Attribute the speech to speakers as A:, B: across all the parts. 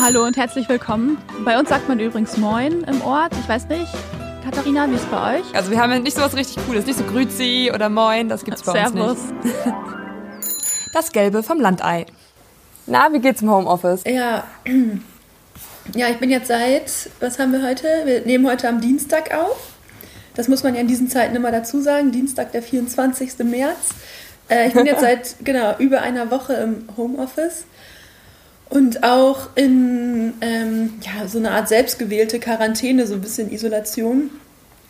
A: Hallo und herzlich willkommen. Bei uns sagt man übrigens Moin im Ort. Ich weiß nicht, Katharina, wie ist es bei euch?
B: Also wir haben nicht so was richtig Cooles, nicht so Grüzi oder Moin, das gibt's bei
A: Servus.
B: uns nicht. Das Gelbe vom Landei. Na, wie geht's im Homeoffice?
C: Ja. ja, ich bin jetzt seit, was haben wir heute? Wir nehmen heute am Dienstag auf. Das muss man ja in diesen Zeiten immer dazu sagen. Dienstag, der 24. März. Äh, ich bin jetzt seit genau über einer Woche im Homeoffice und auch in ähm, ja, so eine Art selbstgewählte Quarantäne, so ein bisschen Isolation,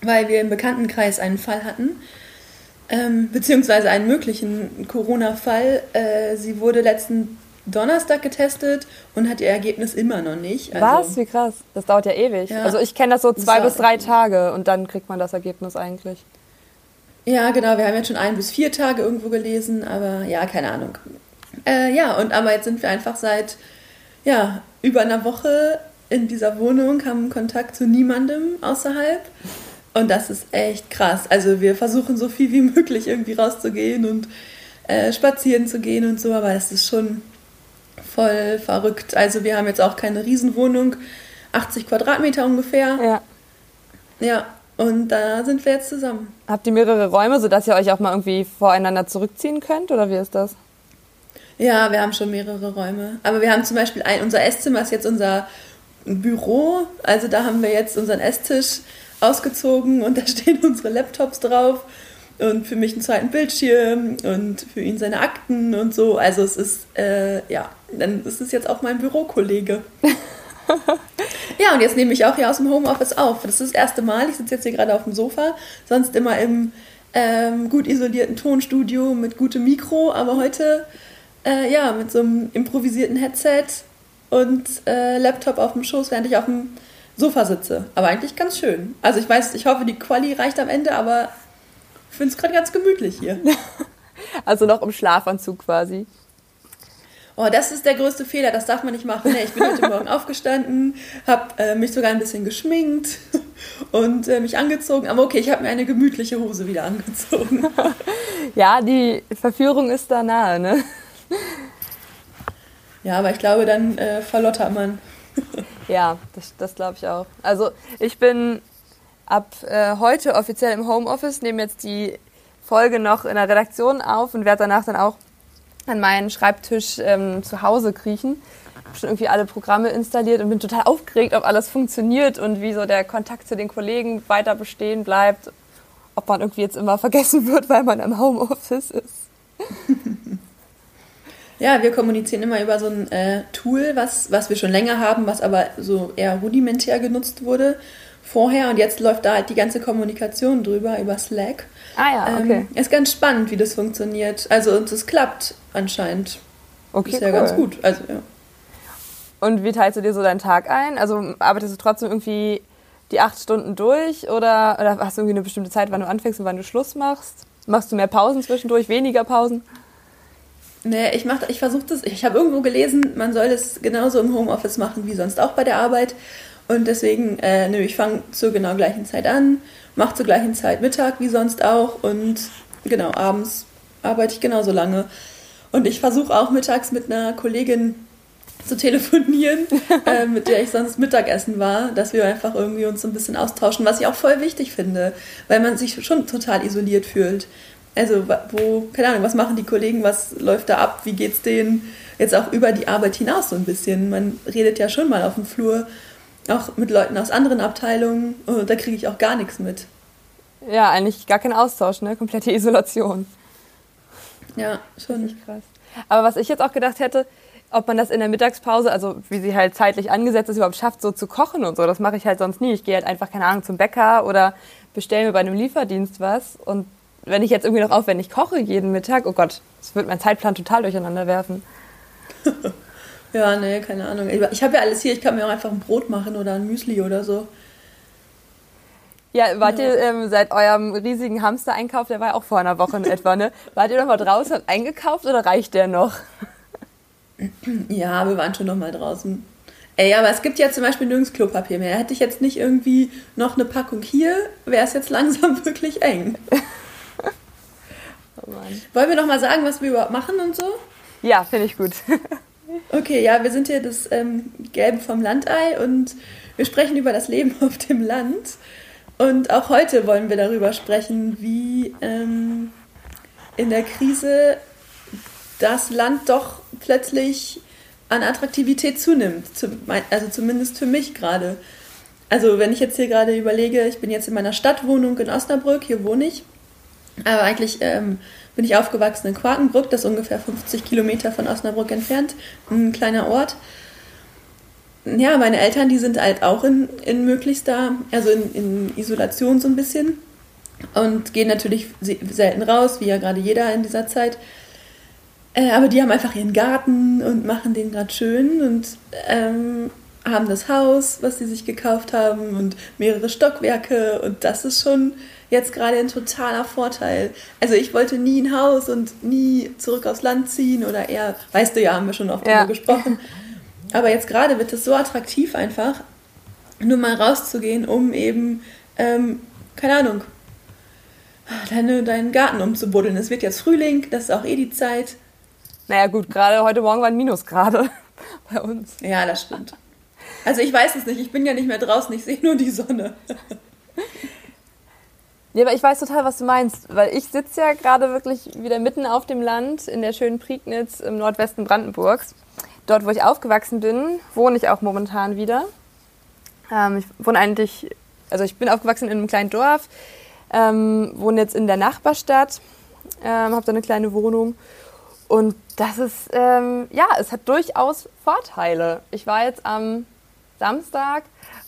C: weil wir im Bekanntenkreis einen Fall hatten ähm, beziehungsweise einen möglichen Corona-Fall. Äh, sie wurde letzten Donnerstag getestet und hat ihr Ergebnis immer noch nicht.
B: Also, Was? Wie krass. Das dauert ja ewig. Ja. Also ich kenne das so zwei das bis drei Tage und dann kriegt man das Ergebnis eigentlich.
C: Ja, genau. Wir haben jetzt schon ein bis vier Tage irgendwo gelesen, aber ja, keine Ahnung. Äh, ja, und aber jetzt sind wir einfach seit ja, über einer Woche in dieser Wohnung, haben Kontakt zu niemandem außerhalb. Und das ist echt krass. Also wir versuchen so viel wie möglich irgendwie rauszugehen und äh, spazieren zu gehen und so, aber es ist schon voll verrückt. Also wir haben jetzt auch keine Riesenwohnung, 80 Quadratmeter ungefähr.
B: Ja.
C: Ja, und da sind wir jetzt zusammen.
B: Habt ihr mehrere Räume, sodass ihr euch auch mal irgendwie voreinander zurückziehen könnt oder wie ist das?
C: Ja, wir haben schon mehrere Räume. Aber wir haben zum Beispiel ein, unser Esszimmer ist jetzt unser Büro. Also da haben wir jetzt unseren Esstisch ausgezogen und da stehen unsere Laptops drauf und für mich einen zweiten Bildschirm und für ihn seine Akten und so. Also es ist, äh, ja, dann ist es jetzt auch mein Bürokollege. ja, und jetzt nehme ich auch hier aus dem Homeoffice auf. Das ist das erste Mal. Ich sitze jetzt hier gerade auf dem Sofa, sonst immer im ähm, gut isolierten Tonstudio mit gutem Mikro, aber heute äh, ja mit so einem improvisierten Headset und äh, Laptop auf dem Schoß, während ich auf dem Sofa sitze. Aber eigentlich ganz schön. Also ich weiß, ich hoffe, die Quali reicht am Ende, aber ich finde es gerade ganz gemütlich hier.
B: also noch im Schlafanzug quasi.
C: Oh, das ist der größte Fehler, das darf man nicht machen. Nee, ich bin heute Morgen aufgestanden, habe äh, mich sogar ein bisschen geschminkt und äh, mich angezogen. Aber okay, ich habe mir eine gemütliche Hose wieder angezogen.
B: ja, die Verführung ist da nahe, ne?
C: Ja, aber ich glaube, dann äh, verlottert man.
B: Ja, das, das glaube ich auch. Also ich bin ab äh, heute offiziell im Homeoffice, nehme jetzt die Folge noch in der Redaktion auf und werde danach dann auch an meinen Schreibtisch ähm, zu Hause kriechen. Habe schon irgendwie alle Programme installiert und bin total aufgeregt, ob alles funktioniert und wie so der Kontakt zu den Kollegen weiter bestehen bleibt. Ob man irgendwie jetzt immer vergessen wird, weil man im Homeoffice ist.
C: Ja, wir kommunizieren immer über so ein äh, Tool, was, was wir schon länger haben, was aber so eher rudimentär genutzt wurde vorher und jetzt läuft da halt die ganze Kommunikation drüber über Slack.
B: Ah ja, okay. Ähm,
C: ist ganz spannend, wie das funktioniert. Also uns es klappt anscheinend.
B: Okay,
C: ist ja
B: cool.
C: ganz gut. Also, ja.
B: Und wie teilst du dir so deinen Tag ein? Also arbeitest du trotzdem irgendwie die acht Stunden durch oder, oder hast du irgendwie eine bestimmte Zeit, wann du anfängst und wann du Schluss machst? Machst du mehr Pausen zwischendurch, weniger Pausen?
C: Nee, ich, mach, ich versuche das, ich habe irgendwo gelesen, man soll das genauso im Homeoffice machen wie sonst auch bei der Arbeit. Und deswegen, äh, nö, ich fange zur genau gleichen Zeit an, mache zur gleichen Zeit Mittag wie sonst auch und genau, abends arbeite ich genauso lange. Und ich versuche auch mittags mit einer Kollegin zu telefonieren, äh, mit der ich sonst Mittagessen war, dass wir einfach irgendwie uns so ein bisschen austauschen, was ich auch voll wichtig finde, weil man sich schon total isoliert fühlt. Also, wo, keine Ahnung, was machen die Kollegen, was läuft da ab, wie geht's denen jetzt auch über die Arbeit hinaus so ein bisschen? Man redet ja schon mal auf dem Flur, auch mit Leuten aus anderen Abteilungen, und da kriege ich auch gar nichts mit.
B: Ja, eigentlich gar kein Austausch, ne? Komplette Isolation.
C: Ja, schon.
B: Nicht krass. Aber was ich jetzt auch gedacht hätte, ob man das in der Mittagspause, also wie sie halt zeitlich angesetzt ist, überhaupt schafft, so zu kochen und so. Das mache ich halt sonst nie. Ich gehe halt einfach, keine Ahnung, zum Bäcker oder bestelle mir bei einem Lieferdienst was und wenn ich jetzt irgendwie noch aufwendig koche jeden Mittag, oh Gott, das wird mein Zeitplan total durcheinander werfen.
C: ja, nee, keine Ahnung. Ich habe ja alles hier, ich kann mir auch einfach ein Brot machen oder ein Müsli oder so.
B: Ja, wart ja. ihr ähm, seit eurem riesigen Hamster-Einkauf, der war ja auch vor einer Woche in etwa, ne? Wart ihr noch mal draußen eingekauft oder reicht der noch?
C: Ja, wir waren schon noch mal draußen. Ey, aber es gibt ja zum Beispiel nirgends Klopapier mehr. Hätte ich jetzt nicht irgendwie noch eine Packung hier, wäre es jetzt langsam wirklich eng. Oh Wollen wir noch mal sagen, was wir überhaupt machen und so?
B: Ja, finde ich gut.
C: Okay, ja, wir sind hier das ähm, Gelbe vom Landei und wir sprechen über das Leben auf dem Land. Und auch heute wollen wir darüber sprechen, wie ähm, in der Krise das Land doch plötzlich an Attraktivität zunimmt. Also zumindest für mich gerade. Also wenn ich jetzt hier gerade überlege, ich bin jetzt in meiner Stadtwohnung in Osnabrück, hier wohne ich. Aber eigentlich ähm, bin ich aufgewachsen in Quakenbrück, das ist ungefähr 50 Kilometer von Osnabrück entfernt, ein kleiner Ort. Ja, meine Eltern, die sind halt auch in, in möglichster, also in, in Isolation so ein bisschen und gehen natürlich selten raus, wie ja gerade jeder in dieser Zeit. Äh, aber die haben einfach ihren Garten und machen den gerade schön und ähm, haben das Haus, was sie sich gekauft haben und mehrere Stockwerke und das ist schon jetzt gerade ein totaler Vorteil. Also ich wollte nie ein Haus und nie zurück aufs Land ziehen oder eher, weißt du ja, haben wir schon oft ja. darüber gesprochen. Aber jetzt gerade wird es so attraktiv einfach, nur mal rauszugehen, um eben, ähm, keine Ahnung, deine, deinen Garten umzubuddeln. Es wird jetzt Frühling, das ist auch eh die Zeit.
B: Naja gut, gerade heute Morgen waren Minusgrade bei uns.
C: Ja, das stimmt. Also ich weiß es nicht, ich bin ja nicht mehr draußen, ich sehe nur die Sonne.
B: Ja, aber ich weiß total, was du meinst, weil ich sitze ja gerade wirklich wieder mitten auf dem Land in der schönen Prignitz im Nordwesten Brandenburgs. Dort, wo ich aufgewachsen bin, wohne ich auch momentan wieder. Ähm, ich wohne eigentlich, also ich bin aufgewachsen in einem kleinen Dorf, ähm, wohne jetzt in der Nachbarstadt, ähm, habe da eine kleine Wohnung und das ist, ähm, ja, es hat durchaus Vorteile. Ich war jetzt am Samstag,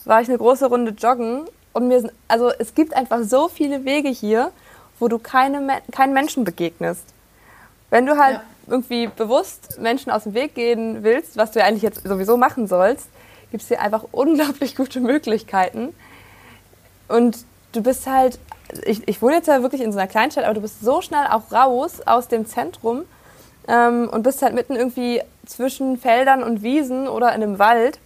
B: war ich eine große Runde joggen und mir sind, also es gibt einfach so viele Wege hier, wo du keine, keinen Menschen begegnest. Wenn du halt ja. irgendwie bewusst Menschen aus dem Weg gehen willst, was du ja eigentlich jetzt sowieso machen sollst, gibt es hier einfach unglaublich gute Möglichkeiten. Und du bist halt, ich, ich wohne jetzt ja wirklich in so einer Kleinstadt, aber du bist so schnell auch raus aus dem Zentrum ähm, und bist halt mitten irgendwie zwischen Feldern und Wiesen oder in einem Wald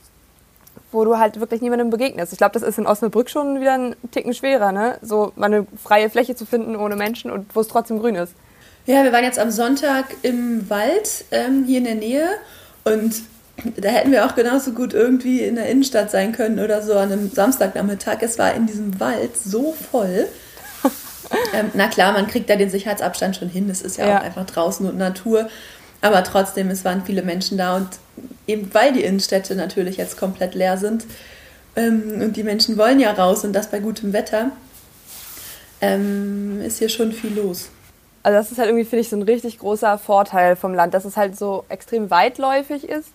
B: wo du halt wirklich niemandem begegnest. Ich glaube, das ist in Osnabrück schon wieder ein Ticken schwerer, ne? So mal eine freie Fläche zu finden ohne Menschen und wo es trotzdem grün ist.
C: Ja, wir waren jetzt am Sonntag im Wald ähm, hier in der Nähe und da hätten wir auch genauso gut irgendwie in der Innenstadt sein können oder so an einem Samstagnachmittag. Es war in diesem Wald so voll. ähm, na klar, man kriegt da den Sicherheitsabstand schon hin. Es ist ja, ja, auch einfach draußen und Natur. Aber trotzdem, es waren viele Menschen da und eben weil die Innenstädte natürlich jetzt komplett leer sind ähm, und die Menschen wollen ja raus und das bei gutem Wetter, ähm, ist hier schon viel los.
B: Also das ist halt irgendwie, finde ich, so ein richtig großer Vorteil vom Land, dass es halt so extrem weitläufig ist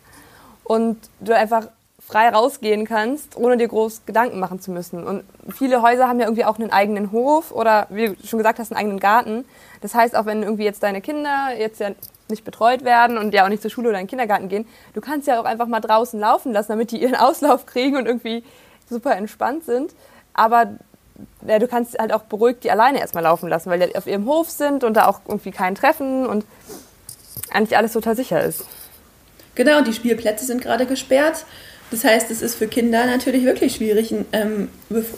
B: und du einfach frei rausgehen kannst, ohne dir groß Gedanken machen zu müssen. Und viele Häuser haben ja irgendwie auch einen eigenen Hof oder, wie du schon gesagt hast, einen eigenen Garten. Das heißt, auch wenn irgendwie jetzt deine Kinder jetzt ja nicht betreut werden und ja auch nicht zur Schule oder in den Kindergarten gehen, du kannst ja auch einfach mal draußen laufen lassen, damit die ihren Auslauf kriegen und irgendwie super entspannt sind. Aber ja, du kannst halt auch beruhigt die alleine erstmal laufen lassen, weil die auf ihrem Hof sind und da auch irgendwie kein Treffen und eigentlich alles total sicher ist.
C: Genau, die Spielplätze sind gerade gesperrt. Das heißt, es ist für Kinder natürlich wirklich schwierig. Ähm,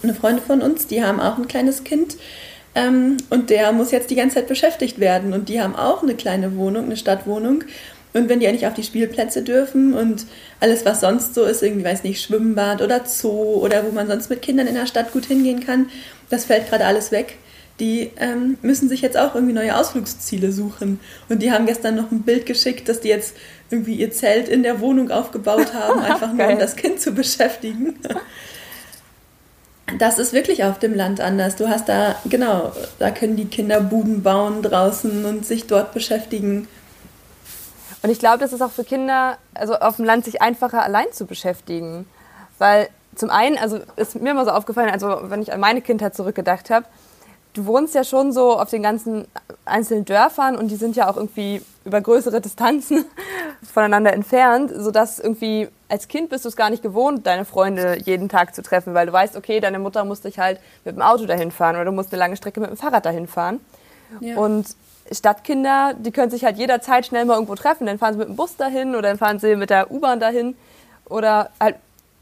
C: eine Freundin von uns, die haben auch ein kleines Kind, ähm, und der muss jetzt die ganze Zeit beschäftigt werden. Und die haben auch eine kleine Wohnung, eine Stadtwohnung. Und wenn die ja nicht auf die Spielplätze dürfen und alles, was sonst so ist, irgendwie, weiß nicht, Schwimmbad oder Zoo oder wo man sonst mit Kindern in der Stadt gut hingehen kann, das fällt gerade alles weg. Die ähm, müssen sich jetzt auch irgendwie neue Ausflugsziele suchen. Und die haben gestern noch ein Bild geschickt, dass die jetzt irgendwie ihr Zelt in der Wohnung aufgebaut haben, einfach nur um das Kind zu beschäftigen das ist wirklich auf dem Land anders. Du hast da, genau, da können die Kinder Buden bauen draußen und sich dort beschäftigen.
B: Und ich glaube, das ist auch für Kinder, also auf dem Land, sich einfacher allein zu beschäftigen. Weil zum einen, also ist mir immer so aufgefallen, also wenn ich an meine Kindheit zurückgedacht habe, du wohnst ja schon so auf den ganzen einzelnen Dörfern und die sind ja auch irgendwie über größere Distanzen voneinander entfernt, sodass irgendwie als Kind bist du es gar nicht gewohnt, deine Freunde jeden Tag zu treffen, weil du weißt, okay, deine Mutter muss dich halt mit dem Auto dahin fahren oder du musst eine lange Strecke mit dem Fahrrad dahin fahren. Ja. Und Stadtkinder, die können sich halt jederzeit schnell mal irgendwo treffen. Dann fahren sie mit dem Bus dahin oder dann fahren sie mit der U-Bahn dahin oder halt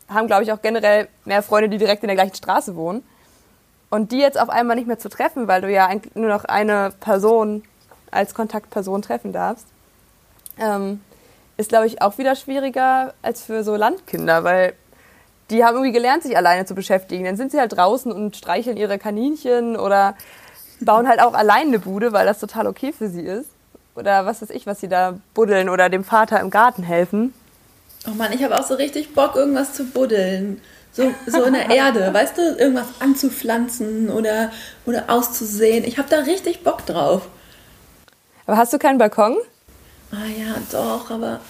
B: haben, glaube ich, auch generell mehr Freunde, die direkt in der gleichen Straße wohnen. Und die jetzt auf einmal nicht mehr zu treffen, weil du ja nur noch eine Person als Kontaktperson treffen darfst, ähm, ist, glaube ich, auch wieder schwieriger als für so Landkinder, weil die haben irgendwie gelernt, sich alleine zu beschäftigen. Dann sind sie halt draußen und streicheln ihre Kaninchen oder bauen halt auch allein eine Bude, weil das total okay für sie ist. Oder was weiß ich, was sie da buddeln oder dem Vater im Garten helfen.
C: Oh Mann, ich habe auch so richtig Bock, irgendwas zu buddeln. So, so in der Erde, weißt du, irgendwas anzupflanzen oder, oder auszusehen. Ich habe da richtig Bock drauf.
B: Aber hast du keinen Balkon?
C: Ah ja, doch, aber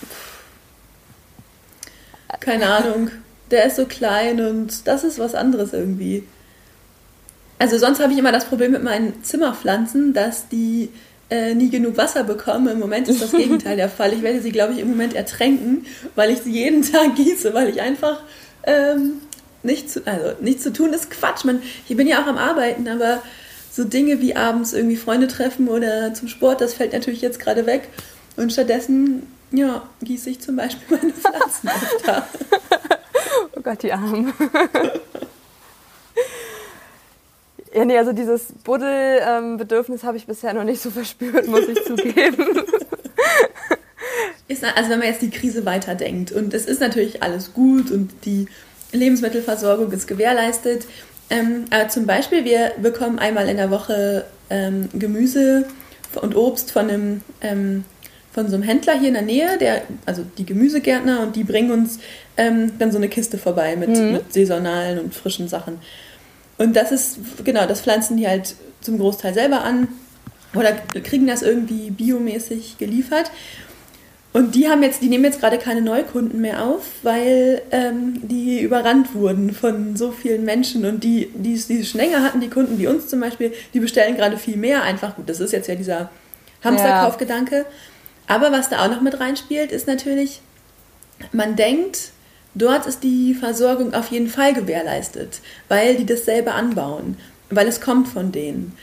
C: keine Ahnung. Der ist so klein und das ist was anderes irgendwie. Also sonst habe ich immer das Problem mit meinen Zimmerpflanzen, dass die äh, nie genug Wasser bekommen. Im Moment ist das Gegenteil der Fall. Ich werde sie, glaube ich, im Moment ertränken, weil ich sie jeden Tag gieße, weil ich einfach ähm, nicht zu, also nicht zu tun ist Quatsch. Man, ich bin ja auch am Arbeiten, aber so Dinge wie abends irgendwie Freunde treffen oder zum Sport, das fällt natürlich jetzt gerade weg. Und stattdessen, ja, gieße ich zum Beispiel meine Pflanzen öfter.
B: oh Gott, die Armen. Ja, nee, also dieses Buddelbedürfnis ähm, habe ich bisher noch nicht so verspürt, muss ich zugeben.
C: Ist, also wenn man jetzt die Krise weiterdenkt und es ist natürlich alles gut und die Lebensmittelversorgung ist gewährleistet, ähm, aber zum Beispiel wir bekommen einmal in der Woche ähm, Gemüse und Obst von einem ähm, von so einem Händler hier in der Nähe, der, also die Gemüsegärtner, und die bringen uns ähm, dann so eine Kiste vorbei mit, mhm. mit saisonalen und frischen Sachen. Und das ist, genau, das pflanzen die halt zum Großteil selber an oder kriegen das irgendwie biomäßig geliefert. Und die haben jetzt, die nehmen jetzt gerade keine Neukunden mehr auf, weil ähm, die überrannt wurden von so vielen Menschen und die, die, es schon länger hatten, die Kunden wie uns zum Beispiel, die bestellen gerade viel mehr einfach. Gut, das ist jetzt ja dieser Hamsterkaufgedanke. Ja. Aber was da auch noch mit reinspielt, ist natürlich, man denkt, dort ist die Versorgung auf jeden Fall gewährleistet, weil die das selber anbauen, weil es kommt von denen.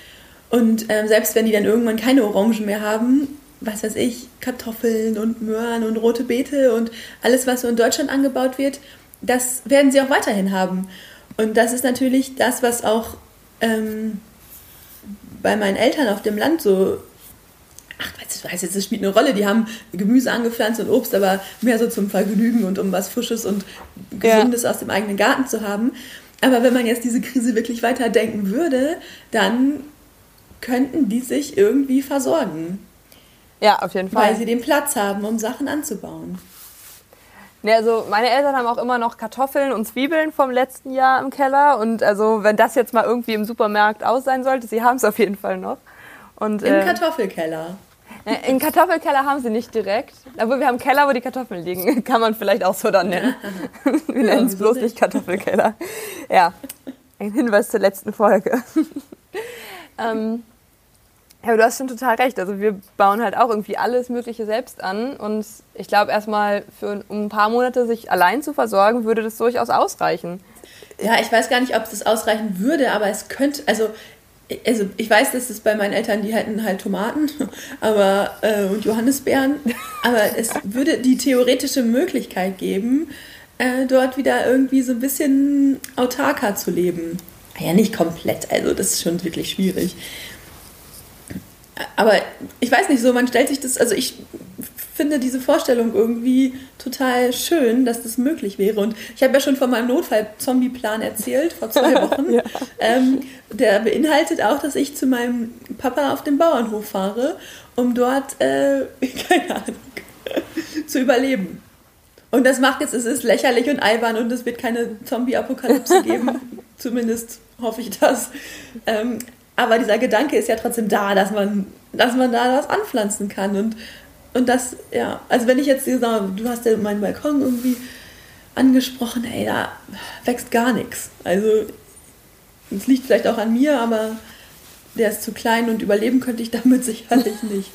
C: Und ähm, selbst wenn die dann irgendwann keine Orangen mehr haben, was weiß ich, Kartoffeln und Möhren und rote Beete und alles, was so in Deutschland angebaut wird, das werden sie auch weiterhin haben. Und das ist natürlich das, was auch ähm, bei meinen Eltern auf dem Land so ach, ich weiß jetzt, das spielt eine Rolle, die haben Gemüse angepflanzt und Obst, aber mehr so zum Vergnügen und um was Frisches und Gesundes ja. aus dem eigenen Garten zu haben. Aber wenn man jetzt diese Krise wirklich weiterdenken würde, dann könnten die sich irgendwie versorgen.
B: Ja, auf jeden Fall.
C: Weil sie den Platz haben, um Sachen anzubauen.
B: Ne, also meine Eltern haben auch immer noch Kartoffeln und Zwiebeln vom letzten Jahr im Keller. Und also wenn das jetzt mal irgendwie im Supermarkt aus sein sollte, sie haben es auf jeden Fall noch.
C: Und, Im äh, Kartoffelkeller.
B: Äh, Im Kartoffelkeller haben sie nicht direkt. Aber wir haben einen Keller, wo die Kartoffeln liegen. Kann man vielleicht auch so dann nennen. wir nennen es bloß nicht Kartoffelkeller. Ja, ein Hinweis zur letzten Folge. ähm, ja, du hast schon total recht. Also wir bauen halt auch irgendwie alles Mögliche selbst an. Und ich glaube, erstmal für um ein paar Monate sich allein zu versorgen, würde das durchaus ausreichen.
C: Ja, ich weiß gar nicht, ob das ausreichen würde, aber es könnte, also also ich weiß, dass es bei meinen Eltern, die hätten halt Tomaten aber, äh, und Johannisbeeren, aber es würde die theoretische Möglichkeit geben, äh, dort wieder irgendwie so ein bisschen autarker zu leben. Ja, nicht komplett, also das ist schon wirklich schwierig. Aber ich weiß nicht so, man stellt sich das, also ich finde diese Vorstellung irgendwie total schön, dass das möglich wäre. Und ich habe ja schon von meinem Notfall-Zombie-Plan erzählt vor zwei Wochen. ja. ähm, der beinhaltet auch, dass ich zu meinem Papa auf den Bauernhof fahre, um dort, äh, keine Ahnung, zu überleben. Und das macht jetzt, es ist lächerlich und albern und es wird keine Zombie-Apokalypse geben. Zumindest hoffe ich das. Ähm, aber dieser Gedanke ist ja trotzdem da, dass man, dass man da was anpflanzen kann. Und und das, ja, also wenn ich jetzt sage, du hast ja meinen Balkon irgendwie angesprochen, ey, da wächst gar nichts. Also es liegt vielleicht auch an mir, aber der ist zu klein und überleben könnte ich damit sicherlich nicht.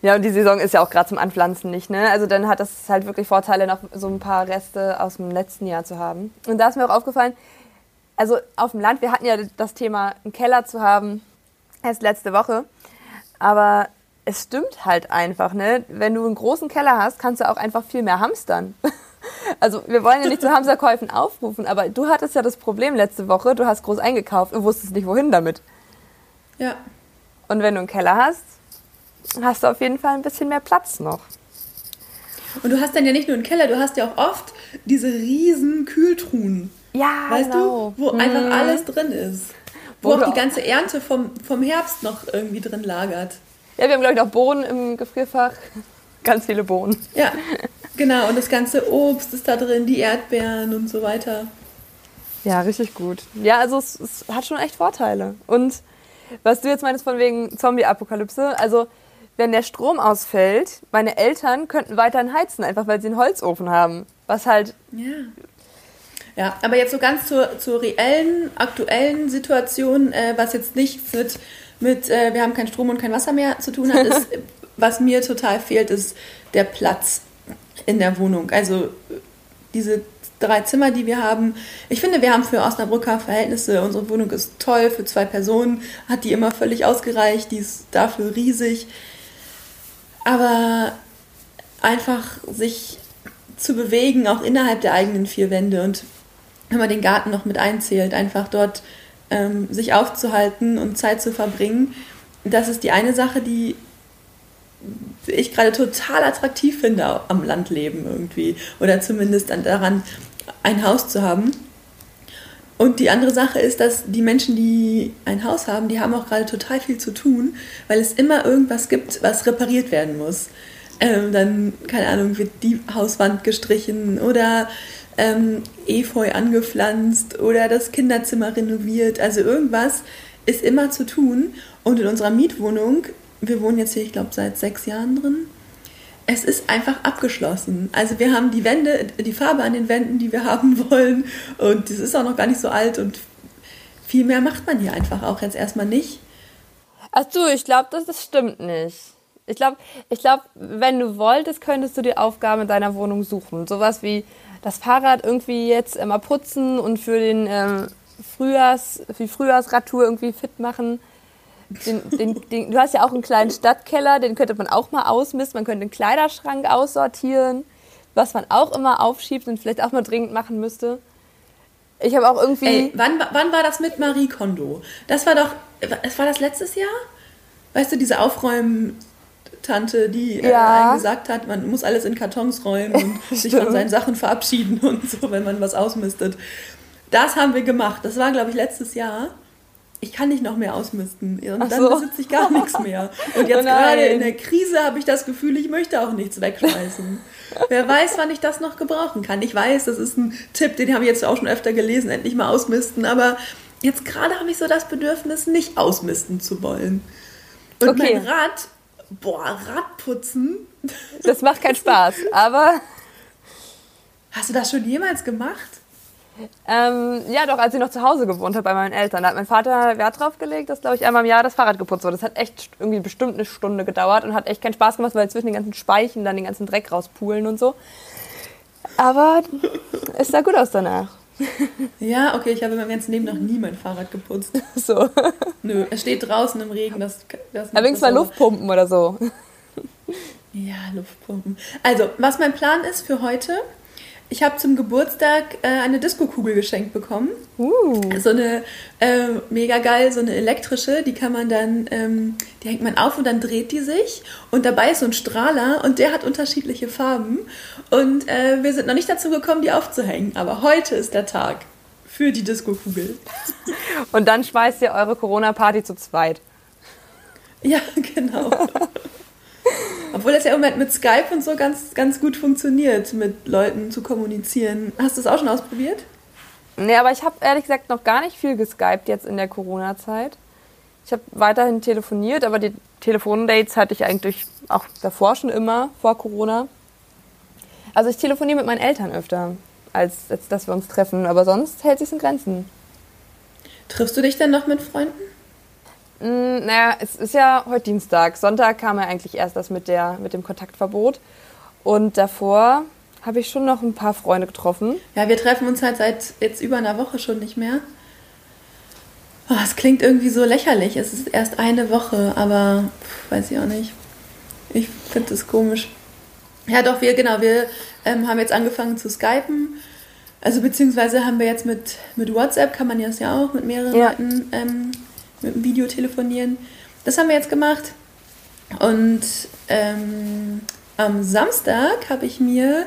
B: Ja, und die Saison ist ja auch gerade zum Anpflanzen nicht, ne? Also dann hat das halt wirklich Vorteile, noch so ein paar Reste aus dem letzten Jahr zu haben. Und da ist mir auch aufgefallen, also auf dem Land, wir hatten ja das Thema, einen Keller zu haben, erst letzte Woche. Aber es stimmt halt einfach, ne? Wenn du einen großen Keller hast, kannst du auch einfach viel mehr hamstern. Also wir wollen ja nicht zu Hamsterkäufen aufrufen, aber du hattest ja das Problem letzte Woche, du hast groß eingekauft und wusstest nicht, wohin damit.
C: Ja.
B: Und wenn du einen Keller hast, hast du auf jeden Fall ein bisschen mehr Platz noch.
C: Und du hast dann ja nicht nur einen Keller, du hast ja auch oft diese riesen Kühltruhen.
B: Ja,
C: Weißt
B: genau.
C: du, wo einfach
B: Mhm.
C: alles drin ist. Wo,
B: Wo
C: auch die ganze Ernte vom, vom Herbst noch irgendwie drin lagert.
B: Ja, wir haben, glaube ich, noch Bohnen im Gefrierfach. Ganz viele Bohnen.
C: Ja, genau. Und das ganze Obst ist da drin, die Erdbeeren und so weiter.
B: Ja, richtig gut. Ja, also es, es hat schon echt Vorteile. Und was du jetzt meinst von wegen Zombie-Apokalypse, also wenn der Strom ausfällt, meine Eltern könnten weiterhin heizen, einfach weil sie einen Holzofen haben. Was halt,
C: Ja. Ja, aber jetzt so ganz zur, zur reellen, aktuellen Situation, äh, was jetzt nichts mit, mit äh, wir haben keinen Strom und kein Wasser mehr zu tun hat, ist, was mir total fehlt, ist der Platz in der Wohnung. Also diese drei Zimmer, die wir haben. Ich finde, wir haben für Osnabrücker Verhältnisse, unsere Wohnung ist toll für zwei Personen, hat die immer völlig ausgereicht, die ist dafür riesig. Aber einfach sich zu bewegen, auch innerhalb der eigenen vier Wände und wenn man den Garten noch mit einzählt, einfach dort ähm, sich aufzuhalten und Zeit zu verbringen, das ist die eine Sache, die ich gerade total attraktiv finde am Landleben irgendwie oder zumindest an- daran, ein Haus zu haben. Und die andere Sache ist, dass die Menschen, die ein Haus haben, die haben auch gerade total viel zu tun, weil es immer irgendwas gibt, was repariert werden muss. Ähm, dann, keine Ahnung, wird die Hauswand gestrichen oder ähm, Efeu angepflanzt oder das Kinderzimmer renoviert. Also irgendwas ist immer zu tun. Und in unserer Mietwohnung, wir wohnen jetzt hier, ich glaube, seit sechs Jahren drin, es ist einfach abgeschlossen. Also wir haben die Wände, die Farbe an den Wänden, die wir haben wollen. Und das ist auch noch gar nicht so alt und viel mehr macht man hier einfach auch jetzt erstmal nicht.
B: ach du, ich glaube, das, das stimmt nicht. Ich glaube, ich glaub, wenn du wolltest, könntest du die Aufgaben in deiner Wohnung suchen. Sowas wie das Fahrrad irgendwie jetzt immer putzen und für den ähm, Frühjahrs, für die Frühjahrsradtour irgendwie fit machen. Den, den, den, du hast ja auch einen kleinen Stadtkeller, den könnte man auch mal ausmisten. Man könnte den Kleiderschrank aussortieren, was man auch immer aufschiebt und vielleicht auch mal dringend machen müsste. Ich habe auch irgendwie.
C: Ey, wann, wann war das mit Marie Kondo? Das war doch, es war das letztes Jahr? Weißt du, diese Aufräumen-Tante, die äh,
B: Ja.
C: einem gesagt hat, man muss alles in Kartons räumen und sich von seinen Sachen verabschieden und so, wenn man was ausmistet. Das haben wir gemacht. Das war, glaube ich, letztes Jahr. Ich kann nicht noch mehr ausmisten. Und
B: Ach
C: dann
B: so.
C: besitze ich gar nichts mehr. Und
B: Oh
C: jetzt
B: nein.
C: gerade in der Krise habe ich das Gefühl, ich möchte auch nichts wegschmeißen. Wer weiß, wann ich das noch gebrauchen kann. Ich weiß, das ist ein Tipp, den habe ich jetzt auch schon öfter gelesen, endlich mal ausmisten. Aber jetzt gerade habe ich so das Bedürfnis, nicht ausmisten zu wollen. Und
B: Okay.
C: mein Rad, boah, Radputzen.
B: das macht keinen Spaß, aber.
C: Hast du das schon jemals gemacht?
B: Ähm, ja, doch, als ich noch zu Hause gewohnt habe bei meinen Eltern, da hat mein Vater Wert drauf gelegt, dass, glaube ich, einmal im Jahr das Fahrrad geputzt wurde. Das hat echt irgendwie bestimmt eine Stunde gedauert und hat echt keinen Spaß gemacht, weil zwischen den ganzen Speichen dann den ganzen Dreck rauspulen und so. Aber es sah gut aus danach.
C: Ja, okay, ich habe in meinem ganzen Leben noch nie mein Fahrrad geputzt.
B: So.
C: Nö, es steht draußen im Regen. Das, das
B: wenigstens mal. Luftpumpen oder so.
C: Ja, Luftpumpen. Also, was mein Plan ist für heute, ich habe zum Geburtstag äh, eine Disco-Kugel geschenkt bekommen.
B: Uh.
C: So eine äh, mega geil, so eine elektrische, die kann man dann, ähm, die hängt man auf und dann dreht die sich. Und dabei ist so ein Strahler und der hat unterschiedliche Farben. Und äh, wir sind noch nicht dazu gekommen, die aufzuhängen. Aber heute ist der Tag für die Disco-Kugel.
B: Und dann schmeißt ihr eure Corona-Party zu zweit.
C: Ja, genau. Obwohl das ja im Moment mit Skype und so ganz, ganz gut funktioniert, mit Leuten zu kommunizieren. Hast du es auch schon ausprobiert?
B: Nee, aber ich habe ehrlich gesagt noch gar nicht viel geskypt jetzt in der Corona-Zeit. Ich habe weiterhin telefoniert, aber die Telefondates hatte ich eigentlich auch davor schon immer, vor Corona. Also ich telefoniere mit meinen Eltern öfter, als, als dass wir uns treffen, aber sonst hält sich in Grenzen.
C: Triffst du dich denn noch mit Freunden?
B: Mm, naja, es ist ja heute Dienstag. Sonntag kam ja eigentlich erst das mit, der, mit dem Kontaktverbot. Und davor habe ich schon noch ein paar Freunde getroffen.
C: Ja, wir treffen uns halt seit jetzt über einer Woche schon nicht mehr. Oh, es klingt irgendwie so lächerlich. Es ist erst eine Woche, aber pf, weiß ich auch nicht. Ich finde es komisch. Ja, doch, wir, genau, wir ähm, haben jetzt angefangen zu skypen. Also beziehungsweise haben wir jetzt mit, mit WhatsApp, kann man das ja auch, mit mehreren
B: Ja.
C: Leuten ähm, mit dem Video telefonieren. Das haben wir jetzt gemacht. Und ähm, am Samstag habe ich mir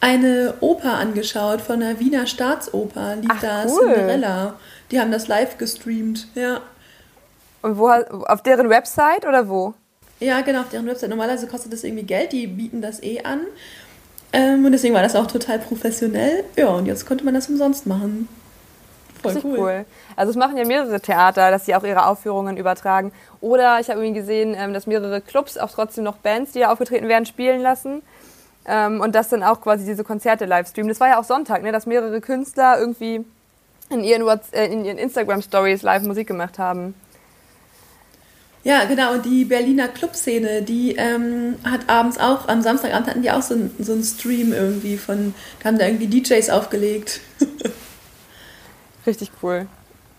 C: eine Oper angeschaut von der Wiener Staatsoper. Lief
B: Ach,
C: da
B: cool.
C: Cinderella. Die haben das live gestreamt. Ja.
B: Und wo, auf deren Website oder wo?
C: Ja, genau, auf deren Website. Normalerweise kostet das irgendwie Geld, die bieten das eh an. Ähm, und deswegen war das auch total professionell. Ja, und jetzt konnte man das umsonst machen. Voll cool.
B: cool. Also es machen ja mehrere Theater, dass sie auch ihre Aufführungen übertragen. Oder ich habe irgendwie gesehen, ähm, dass mehrere Clubs auch trotzdem noch Bands, die da aufgetreten werden, spielen lassen. Ähm, Und das dann auch quasi diese Konzerte live streamen. Das war ja auch Sonntag, ne, dass mehrere Künstler irgendwie in ihren, äh, in ihren Instagram-Stories live Musik gemacht haben.
C: Ja, genau. Und die Berliner Clubszene, die ähm, hat abends auch, am Samstagabend hatten die auch so, ein, so einen Stream irgendwie von, da haben da irgendwie DJs aufgelegt.
B: Richtig cool.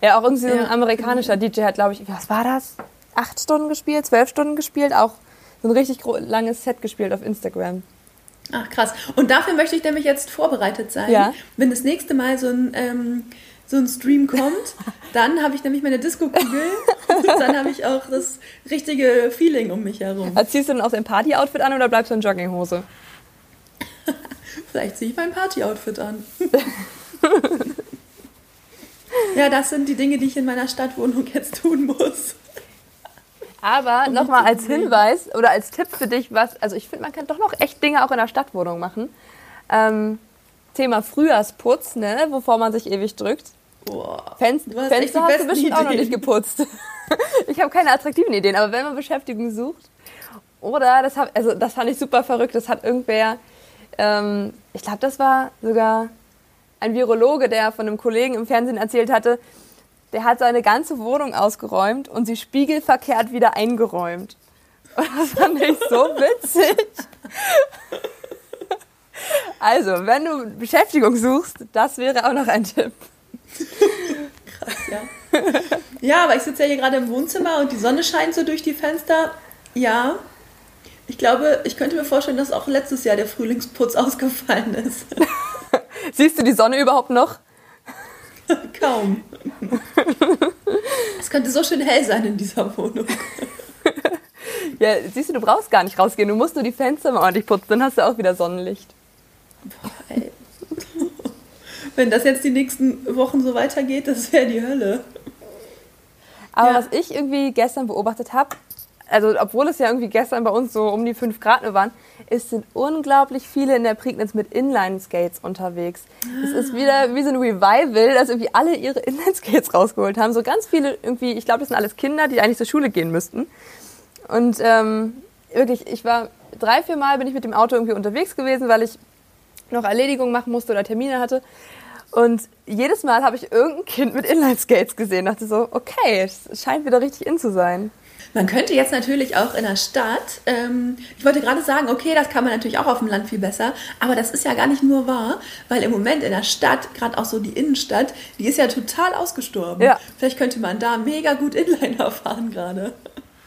B: Ja, auch irgendwie so ein
C: Ja.
B: amerikanischer DJ hat, glaube ich, was war das? Acht Stunden gespielt, zwölf Stunden gespielt, auch so ein richtig langes Set gespielt auf Instagram.
C: Ach krass. Und dafür möchte ich nämlich jetzt vorbereitet sein.
B: Ja.
C: Wenn das nächste Mal so ein, ähm, so ein Stream kommt, dann habe ich nämlich meine Disco-Kugel und dann habe ich auch das richtige Feeling um mich herum.
B: Also ziehst du dann auch dein Party-Outfit an oder bleibst du in Jogginghose?
C: Vielleicht ziehe ich mein Party-Outfit an. ja, das sind die Dinge, die ich in meiner Stadtwohnung jetzt tun muss.
B: Aber nochmal als Hinweis oder als Tipp für dich, was, also ich finde, man kann doch noch echt Dinge auch in der Stadtwohnung machen. Ähm, Thema Frühjahrsputz, ne, wovor man sich ewig drückt.
C: Boah.
B: Fenster,
C: Du hast
B: Fenster hast du bestimmt auch noch
C: Ideen.
B: nicht geputzt. ich habe keine attraktiven Ideen, aber wenn man Beschäftigung sucht, oder, das, hab, also das fand ich super verrückt, das hat irgendwer, ähm, ich glaube, das war sogar ein Virologe, der von einem Kollegen im Fernsehen erzählt hatte, der hat seine ganze Wohnung ausgeräumt und sie spiegelverkehrt wieder eingeräumt. Und das fand ich so witzig. Also, wenn du Beschäftigung suchst, das wäre auch noch ein Tipp.
C: Ja. ja, aber ich sitze ja hier gerade im Wohnzimmer und die Sonne scheint so durch die Fenster. Ja. Ich glaube, ich könnte mir vorstellen, dass auch letztes Jahr der Frühlingsputz ausgefallen ist.
B: Siehst du die Sonne überhaupt noch?
C: Kaum. Es könnte so schön hell sein in dieser Wohnung.
B: Ja, siehst du, du brauchst gar nicht rausgehen. Du musst nur die Fenster mal ordentlich putzen, dann hast du auch wieder Sonnenlicht.
C: Ey. Wenn das jetzt die nächsten Wochen so weitergeht, das wäre die Hölle.
B: Aber
C: Ja.
B: was ich irgendwie gestern beobachtet habe, also obwohl es ja irgendwie gestern bei uns so um die 5 Grad nur waren, es sind unglaublich viele in der Prignitz mit Inline-Skates unterwegs. Es ist wieder wie so ein Revival, dass irgendwie alle ihre Inline-Skates rausgeholt haben. So ganz viele irgendwie, ich glaube, das sind alles Kinder, die eigentlich zur Schule gehen müssten. Und ähm, wirklich, ich war drei, vier Mal bin ich mit dem Auto irgendwie unterwegs gewesen, weil ich noch Erledigungen machen musste oder Termine hatte. Und jedes Mal habe ich irgendein Kind mit Inline-Skates gesehen. Dachte so, okay, es scheint wieder richtig in zu sein.
C: Man könnte jetzt natürlich auch in der Stadt, ähm, ich wollte gerade sagen, okay, das kann man natürlich auch auf dem Land viel besser, aber das ist ja gar nicht nur wahr, weil im Moment in der Stadt, gerade auch so die Innenstadt, die ist ja total ausgestorben.
B: Ja.
C: Vielleicht könnte man da mega gut Inliner fahren gerade.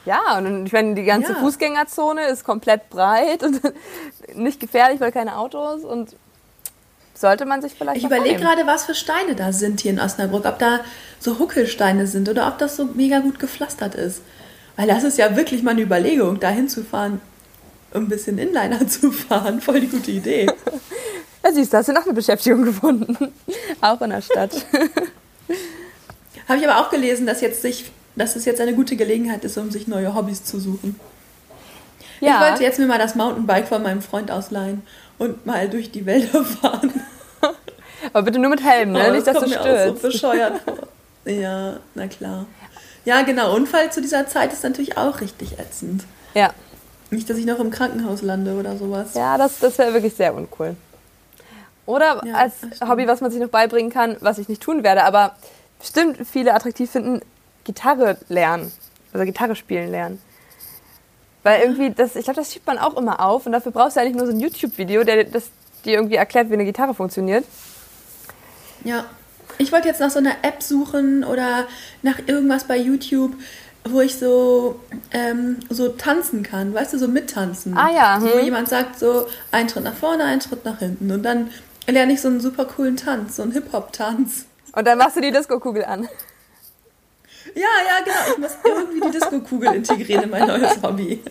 B: Ja, und ich meine, die ganze
C: Ja.
B: Fußgängerzone ist komplett breit und nicht gefährlich, weil keine Autos und sollte man sich vielleicht
C: Ich überlege gerade, was für Steine da sind hier in Osnabrück, ob da so Huckelsteine sind oder ob das so mega gut gepflastert ist. Weil das ist ja wirklich mal eine Überlegung, da hinzufahren, um ein bisschen Inliner zu fahren. Voll die gute Idee.
B: Ja, siehst du, hast du noch eine Beschäftigung gefunden. Auch in der Stadt.
C: Habe ich aber auch gelesen, dass, jetzt sich, dass es jetzt eine gute Gelegenheit ist, um sich neue Hobbys zu suchen. Ich wollte jetzt mir mal das Mountainbike von meinem Freund ausleihen und mal durch die Wälder fahren.
B: aber bitte nur mit Helm, ne?
C: Oh,
B: nicht, dass du
C: mir auch
B: stürzt.
C: so bescheuert vor. Ja, na klar. Ja, genau. Unfall zu dieser Zeit ist natürlich auch richtig ätzend.
B: ja.
C: Nicht, dass ich noch im Krankenhaus lande oder sowas.
B: Ja, das, das wäre wirklich sehr uncool. Oder
C: Ja,
B: als. Hobby, was man sich noch beibringen kann, was ich nicht tun werde, aber bestimmt viele attraktiv finden, Gitarre lernen. Also Gitarre spielen lernen. Weil irgendwie, das, ich glaube, das schiebt man auch immer auf und dafür brauchst du eigentlich nur so ein YouTube-Video, der das dir irgendwie erklärt, wie eine Gitarre funktioniert.
C: Ja. Ich wollte jetzt nach so einer App suchen oder nach irgendwas bei YouTube, wo ich so, ähm, so tanzen kann, weißt du, so mittanzen.
B: Ah ja,
C: Wo
B: hm.
C: jemand sagt so, ein Schritt nach vorne, ein Schritt nach hinten. Und dann lerne ich so einen super coolen Tanz, so einen Hip-Hop-Tanz.
B: Und dann machst du die Disco-Kugel an.
C: Ja, ja, genau. Ich muss irgendwie die Disco-Kugel integrieren in mein neues Hobby.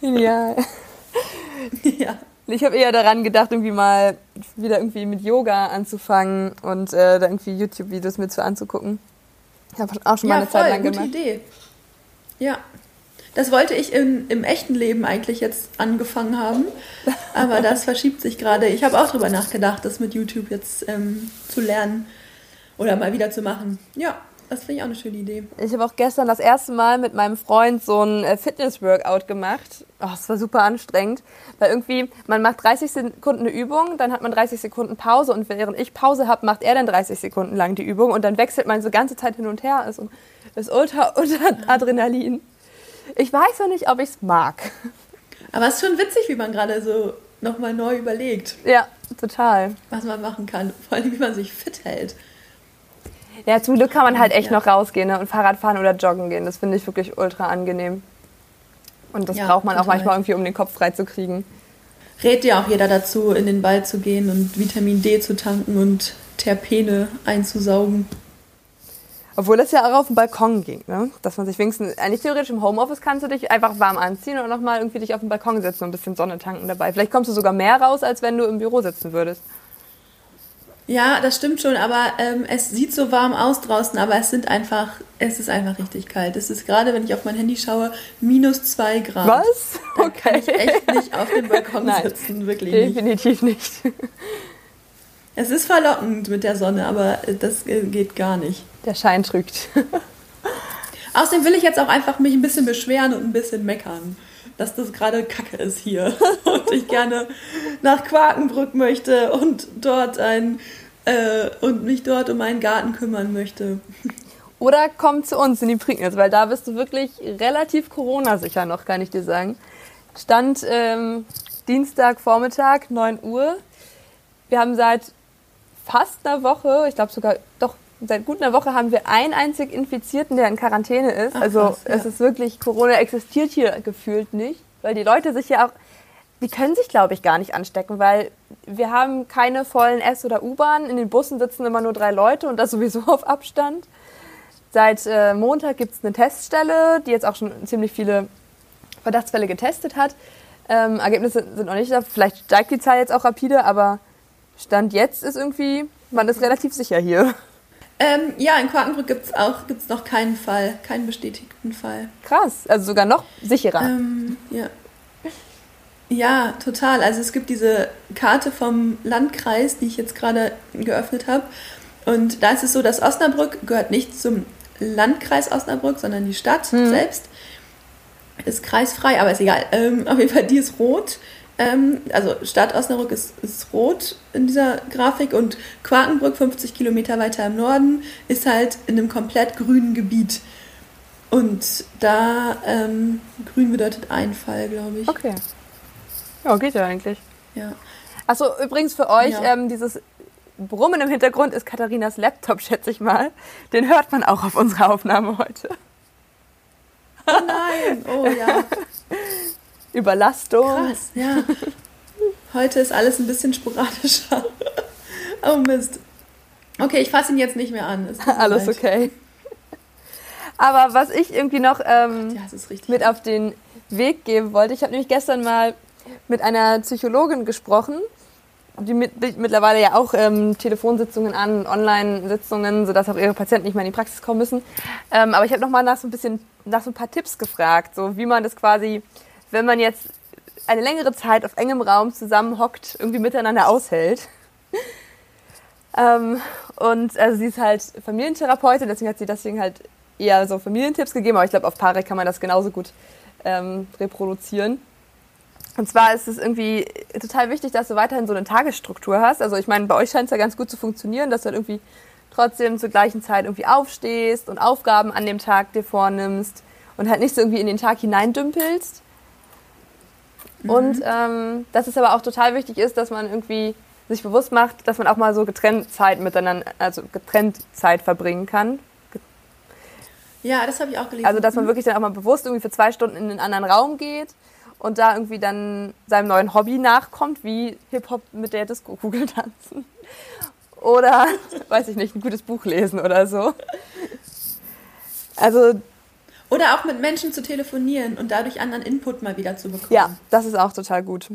B: Genial. Ja. Ich habe eher daran gedacht, irgendwie mal wieder irgendwie mit Yoga anzufangen und äh, da irgendwie YouTube-Videos mit zu anzugucken. Ich habe auch schon mal ja, eine voll, Zeit lang
C: gute gemacht. Idee. Ja. Das wollte ich in, im echten Leben eigentlich jetzt angefangen haben, aber das verschiebt sich gerade. Ich habe auch darüber nachgedacht, das mit YouTube jetzt ähm, zu lernen oder mal wieder zu machen. Ja, das finde ich auch eine schöne Idee.
B: Ich habe auch gestern das erste Mal mit meinem Freund so ein äh, Fitness-Workout gemacht. Oh, es war super anstrengend, weil irgendwie man macht 30 Sekunden eine Übung, dann hat man 30 Sekunden Pause und während ich Pause habe, macht er dann 30 Sekunden lang die Übung und dann wechselt man so ganze Zeit hin und her. Ist, ist ultra unter Adrenalin. Ich weiß noch nicht, ob ich es mag.
C: Aber es ist schon witzig, wie man gerade so nochmal neu überlegt.
B: Ja, total.
C: Was man machen kann, vor allem wie man sich fit hält.
B: Ja, zum Glück kann man halt echt ja. noch rausgehen ne? und Fahrrad fahren oder joggen gehen. Das finde ich wirklich ultra angenehm. Und das ja, braucht man total. auch manchmal irgendwie, um den Kopf frei zu kriegen.
C: Rät dir auch jeder dazu, in den Wald zu gehen und Vitamin D zu tanken und Terpene einzusaugen.
B: Obwohl das ja auch auf dem Balkon ging, ne? Dass man sich wenigstens, eigentlich theoretisch im Homeoffice kannst du dich einfach warm anziehen und nochmal irgendwie dich auf den Balkon setzen und ein bisschen Sonne tanken dabei. Vielleicht kommst du sogar mehr raus, als wenn du im Büro sitzen würdest.
C: Ja, das stimmt schon, aber ähm, es sieht so warm aus draußen, aber es sind einfach, es ist einfach richtig kalt. Es ist gerade, wenn ich auf mein Handy schaue, minus zwei Grad.
B: Was?
C: Okay. kann ich echt nicht auf dem Balkon Nein, sitzen, wirklich nicht.
B: Definitiv nicht.
C: Es ist verlockend mit der Sonne, aber das geht gar nicht.
B: Der Schein trügt.
C: Außerdem will ich jetzt auch einfach mich ein bisschen beschweren und ein bisschen meckern dass das gerade Kacke ist hier und ich gerne nach Quakenbrück möchte und dort ein äh, und mich dort um einen Garten kümmern möchte.
B: Oder komm zu uns in die Prignitz, weil da bist du wirklich relativ Corona-sicher noch, kann ich dir sagen. Stand ähm, Dienstagvormittag, 9 Uhr. Wir haben seit fast einer Woche, ich glaube sogar, doch, seit gut einer Woche haben wir einen einzig Infizierten, der in Quarantäne ist. Ach, also krass, ja. es ist wirklich, Corona existiert hier gefühlt nicht, weil die Leute sich ja auch die können sich, glaube ich, gar nicht anstecken, weil wir haben keine vollen S- oder U-Bahnen. In den Bussen sitzen immer nur drei Leute und das sowieso auf Abstand. Seit äh, Montag gibt es eine Teststelle, die jetzt auch schon ziemlich viele Verdachtsfälle getestet hat. Ähm, Ergebnisse sind noch nicht da. Vielleicht steigt die Zahl jetzt auch rapide, aber Stand jetzt ist irgendwie, man ist relativ sicher hier.
C: Ähm, ja, in Quakenbrück gibt es auch gibt's noch keinen Fall, keinen bestätigten Fall.
B: Krass, also sogar noch sicherer.
C: Ähm, ja. Ja, total. Also es gibt diese Karte vom Landkreis, die ich jetzt gerade geöffnet habe. Und da ist es so, dass Osnabrück gehört nicht zum Landkreis Osnabrück, sondern die Stadt mhm. selbst. Ist kreisfrei, aber ist egal. Ähm, auf jeden Fall, die ist rot. Ähm, also Stadt Osnabrück ist, ist rot in dieser Grafik und Quakenbrück, 50 Kilometer weiter im Norden, ist halt in einem komplett grünen Gebiet. Und da ähm, grün bedeutet ein Fall, glaube ich.
B: Okay. Ja, geht ja eigentlich.
C: Ja.
B: Achso, übrigens für euch, ja. ähm, dieses Brummen im Hintergrund ist Katharinas Laptop, schätze ich mal. Den hört man auch auf unserer Aufnahme heute.
C: Oh nein, oh ja.
B: Überlastung.
C: Krass, ja. Heute ist alles ein bisschen sporadischer. Oh Mist. Okay, ich fasse ihn jetzt nicht mehr an.
B: Alles leid. okay. Aber was ich irgendwie noch ähm, Gott, ja, mit auf den Weg geben wollte, ich habe nämlich gestern mal mit einer Psychologin gesprochen, die mit, mittlerweile ja auch ähm, Telefonsitzungen an, Online-Sitzungen, sodass auch ihre Patienten nicht mehr in die Praxis kommen müssen. Ähm, aber ich habe nochmal nach so ein bisschen, nach so ein paar Tipps gefragt, so wie man das quasi, wenn man jetzt eine längere Zeit auf engem Raum zusammenhockt, irgendwie miteinander aushält. ähm, und also sie ist halt Familientherapeutin, deswegen hat sie deswegen halt eher so Familientipps gegeben, aber ich glaube, auf Paare kann man das genauso gut ähm, reproduzieren. Und zwar ist es irgendwie total wichtig, dass du weiterhin so eine Tagesstruktur hast. Also ich meine, bei euch scheint es ja ganz gut zu funktionieren, dass du halt irgendwie trotzdem zur gleichen Zeit irgendwie aufstehst und Aufgaben an dem Tag dir vornimmst und halt nicht so irgendwie in den Tag hineindümpelst. Mhm. Und ähm, dass es aber auch total wichtig ist, dass man irgendwie sich bewusst macht, dass man auch mal so getrennt Zeit miteinander, also getrennt Zeit verbringen kann.
C: Ja, das habe ich auch gelesen.
B: Also dass man mhm. wirklich dann auch mal bewusst irgendwie für zwei Stunden in einen anderen Raum geht und da irgendwie dann seinem neuen Hobby nachkommt, wie Hip-Hop mit der Disco-Kugel tanzen. Oder, weiß ich nicht, ein gutes Buch lesen oder so. Also
C: oder auch mit Menschen zu telefonieren und dadurch anderen Input mal wieder zu bekommen.
B: Ja, das ist auch total gut.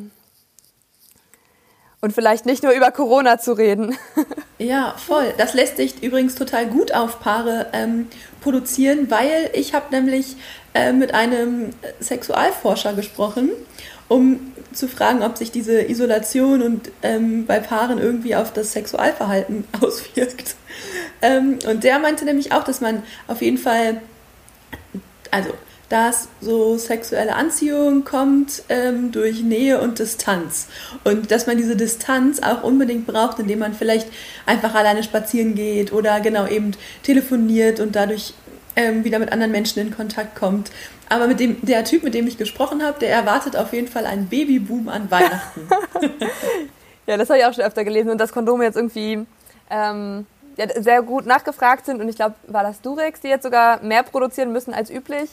B: Und vielleicht nicht nur über Corona zu reden.
C: Ja, voll. Das lässt sich übrigens total gut auf Paare ähm, produzieren, weil ich habe nämlich äh, mit einem Sexualforscher gesprochen, um zu fragen, ob sich diese Isolation und ähm, bei Paaren irgendwie auf das Sexualverhalten auswirkt. Ähm, und der meinte nämlich auch, dass man auf jeden Fall, also dass so sexuelle Anziehung kommt ähm, durch Nähe und Distanz. Und dass man diese Distanz auch unbedingt braucht, indem man vielleicht einfach alleine spazieren geht oder genau eben telefoniert und dadurch ähm, wieder mit anderen Menschen in Kontakt kommt. Aber mit dem, der Typ, mit dem ich gesprochen habe, der erwartet auf jeden Fall einen Babyboom an Weihnachten.
B: ja, das habe ich auch schon öfter gelesen und dass Kondome jetzt irgendwie ähm, ja, sehr gut nachgefragt sind und ich glaube, war das Durex, die jetzt sogar mehr produzieren müssen als üblich.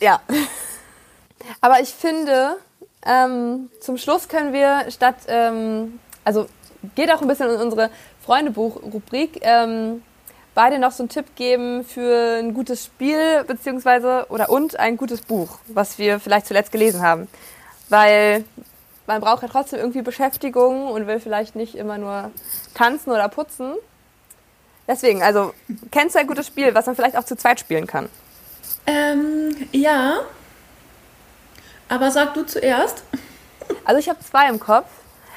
B: Ja. Aber ich finde, ähm, zum Schluss können wir statt, ähm, also geht auch ein bisschen in unsere Freundebuch-Rubrik, ähm, beide noch so einen Tipp geben für ein gutes Spiel beziehungsweise oder und ein gutes Buch, was wir vielleicht zuletzt gelesen haben. Weil man braucht ja trotzdem irgendwie Beschäftigung und will vielleicht nicht immer nur tanzen oder putzen. Deswegen, also, kennst du ein gutes Spiel, was man vielleicht auch zu zweit spielen kann?
C: Ähm, ja. Aber sag du zuerst.
B: Also ich habe zwei im Kopf.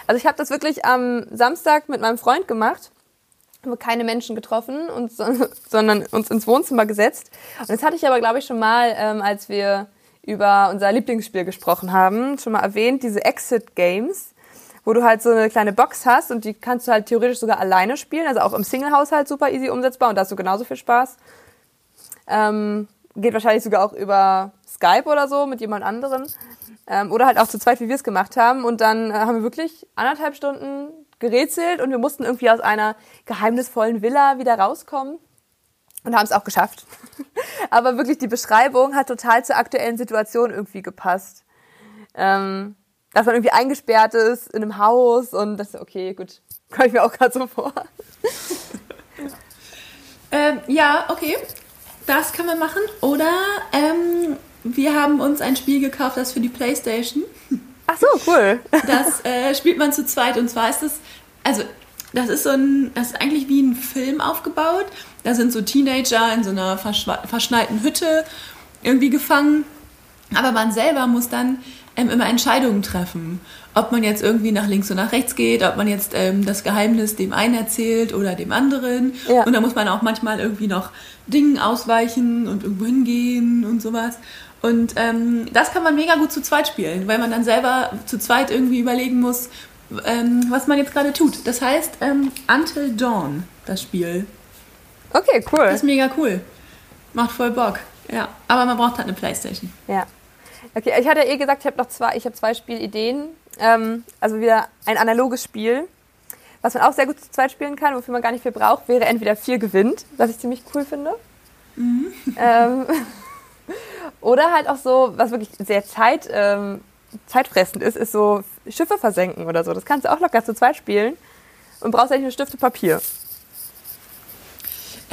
B: Also ich habe das wirklich am Samstag mit meinem Freund gemacht. Haben keine Menschen getroffen, und, sondern uns ins Wohnzimmer gesetzt. Und das hatte ich aber, glaube ich, schon mal, ähm, als wir über unser Lieblingsspiel gesprochen haben, schon mal erwähnt, diese Exit Games, wo du halt so eine kleine Box hast und die kannst du halt theoretisch sogar alleine spielen, also auch im Single-Haushalt super easy umsetzbar und da hast du genauso viel Spaß. Ähm, geht wahrscheinlich sogar auch über Skype oder so mit jemand anderen. Ähm, oder halt auch zu zweit, wie wir es gemacht haben. Und dann äh, haben wir wirklich anderthalb Stunden gerätselt und wir mussten irgendwie aus einer geheimnisvollen Villa wieder rauskommen und haben es auch geschafft. Aber wirklich die Beschreibung hat total zur aktuellen Situation irgendwie gepasst. Ähm, dass man irgendwie eingesperrt ist in einem Haus und das ist okay, gut, komme ich mir auch gerade so vor.
C: ähm, ja, okay, das kann man machen. Oder ähm, wir haben uns ein Spiel gekauft, das für die Playstation.
B: Ach so, cool.
C: Das äh, spielt man zu zweit und zwar ist es, also das ist so ein, das ist eigentlich wie ein Film aufgebaut. Da sind so Teenager in so einer verschneiten Hütte irgendwie gefangen. Aber man selber muss dann ähm, immer Entscheidungen treffen. Ob man jetzt irgendwie nach links und nach rechts geht, ob man jetzt ähm, das Geheimnis dem einen erzählt oder dem anderen. Ja. Und da muss man auch manchmal irgendwie noch Dingen ausweichen und irgendwo hingehen und sowas. Und ähm, das kann man mega gut zu zweit spielen, weil man dann selber zu zweit irgendwie überlegen muss, ähm, was man jetzt gerade tut. Das heißt ähm, Until Dawn, das Spiel.
B: Okay, cool.
C: Das ist mega cool. Macht voll Bock. Ja, aber man braucht halt eine Playstation.
B: Ja. Okay, ich hatte ja eh gesagt, ich habe noch zwei, ich habe zwei Spielideen. Ähm, also wieder ein analoges Spiel, was man auch sehr gut zu zweit spielen kann, wofür man gar nicht viel braucht, wäre entweder vier gewinnt, was ich ziemlich cool finde. Mhm. Ähm, oder halt auch so, was wirklich sehr Zeit, ähm, zeitfressend ist, ist so Schiffe versenken oder so. Das kannst du auch locker zu zweit spielen und brauchst eigentlich nur Stifte Papier.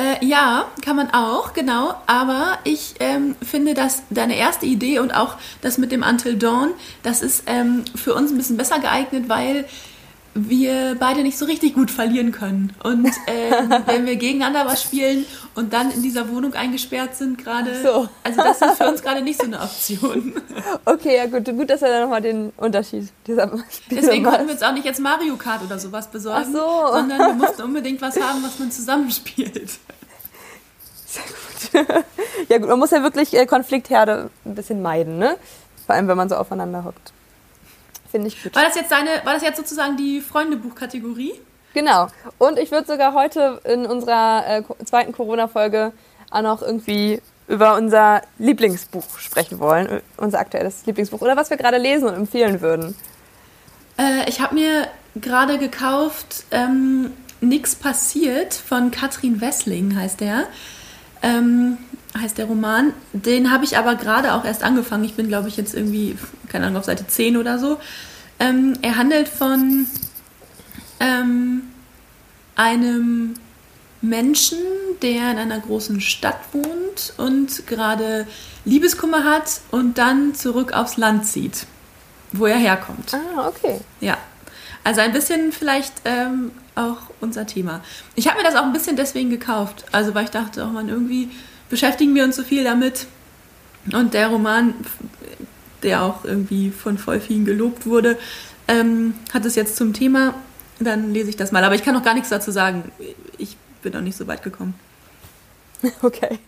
C: Äh, ja, kann man auch, genau. Aber ich ähm, finde, dass deine erste Idee und auch das mit dem Until Dawn, das ist ähm, für uns ein bisschen besser geeignet, weil wir beide nicht so richtig gut verlieren können. Und ähm, wenn wir gegeneinander was spielen und dann in dieser Wohnung eingesperrt sind gerade, so. also das ist für uns gerade nicht so eine Option.
B: Okay, ja gut, gut, dass wir dann nochmal den Unterschied dieser
C: Deswegen konnten wir uns auch nicht jetzt Mario Kart oder sowas besorgen, so. sondern wir mussten unbedingt was haben, was man zusammenspielt.
B: Sehr gut. ja gut, man muss ja wirklich äh, Konfliktherde ein bisschen meiden, ne? Vor allem, wenn man so aufeinander hockt. Finde ich gut.
C: War das jetzt deine, war das jetzt sozusagen die Freundebuch-Kategorie?
B: Genau. Und ich würde sogar heute in unserer äh, zweiten Corona-Folge auch noch irgendwie über unser Lieblingsbuch sprechen wollen, unser aktuelles Lieblingsbuch oder was wir gerade lesen und empfehlen würden.
C: Äh, ich habe mir gerade gekauft ähm, Nix passiert von Katrin Wessling heißt der. Ähm, heißt der Roman. Den habe ich aber gerade auch erst angefangen. Ich bin, glaube ich, jetzt irgendwie, keine Ahnung, auf Seite 10 oder so. Ähm, er handelt von ähm, einem Menschen, der in einer großen Stadt wohnt und gerade Liebeskummer hat und dann zurück aufs Land zieht, wo er herkommt.
B: Ah, okay.
C: Ja. Also ein bisschen vielleicht ähm, auch unser Thema. Ich habe mir das auch ein bisschen deswegen gekauft. Also weil ich dachte, oh man, irgendwie beschäftigen wir uns so viel damit. Und der Roman, der auch irgendwie von voll vielen gelobt wurde, ähm, hat es jetzt zum Thema. Dann lese ich das mal. Aber ich kann noch gar nichts dazu sagen. Ich bin noch nicht so weit gekommen.
B: Okay.